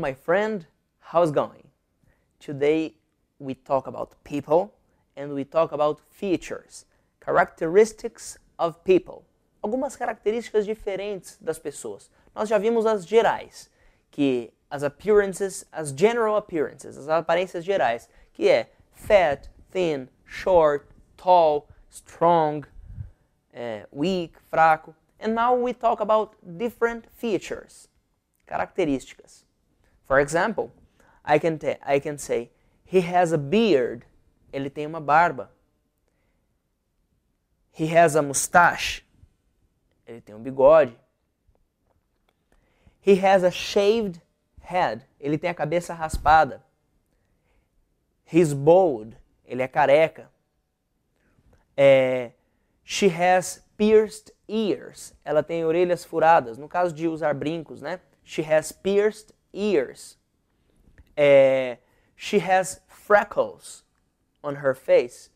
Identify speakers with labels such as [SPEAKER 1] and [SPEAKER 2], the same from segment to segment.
[SPEAKER 1] my friend, how's going? Today we talk about people and we talk about features, characteristics of people. Algumas características diferentes das pessoas. Nós já vimos as gerais, que as appearances, as general appearances, as aparências gerais, que é fat, thin, short, tall, strong, uh, weak, fraco. And now we talk about different features, características. For example, I can, I can say, he has a beard. Ele tem uma barba. He has a mustache. Ele tem um bigode. He has a shaved head. Ele tem a cabeça raspada. He's bald. Ele é careca. É, she has pierced ears. Ela tem orelhas furadas. No caso de usar brincos, né? She has pierced ears. É, she has freckles on her face.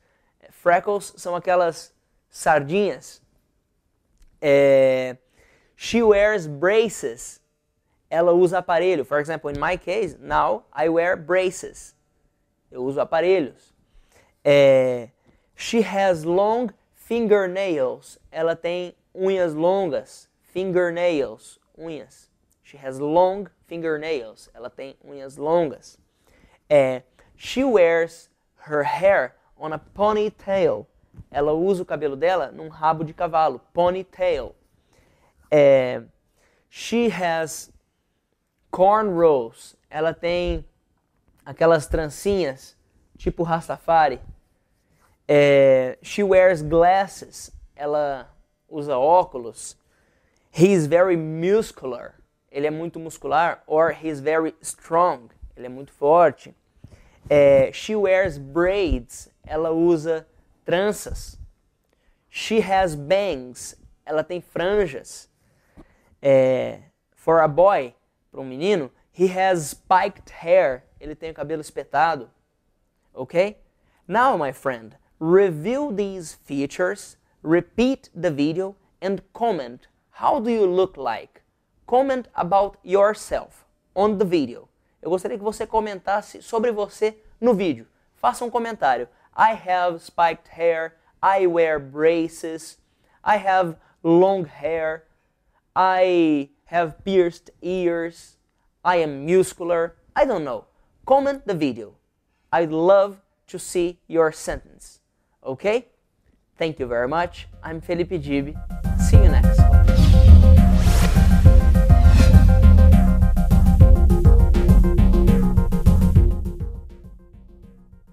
[SPEAKER 1] Freckles são aquelas sardinhas. É, she wears braces. Ela usa aparelho. For example, in my case, now I wear braces. Eu uso aparelhos. É, she has long fingernails. Ela tem unhas longas. Fingernails, unhas. She has long fingernails. Ela tem unhas longas. É, she wears her hair on a ponytail. Ela usa o cabelo dela num rabo de cavalo. Ponytail. É, she has cornrows. Ela tem aquelas trancinhas tipo Rastafari. É, she wears glasses. Ela usa óculos. He's very muscular. Ele é muito muscular. Or he's very strong. Ele é muito forte. É, she wears braids. Ela usa tranças. She has bangs. Ela tem franjas. É, for a boy, para um menino, he has spiked hair. Ele tem o cabelo espetado. Ok? Now, my friend, review these features, repeat the video, and comment. How do you look like? Comment about yourself on the video. Eu gostaria que você comentasse sobre você no vídeo. Faça um comentário. I have spiked hair. I wear braces. I have long hair. I have pierced ears. I am muscular. I don't know. Comment the video. I'd love to see your sentence. Okay? Thank you very much. I'm Felipe Gibi.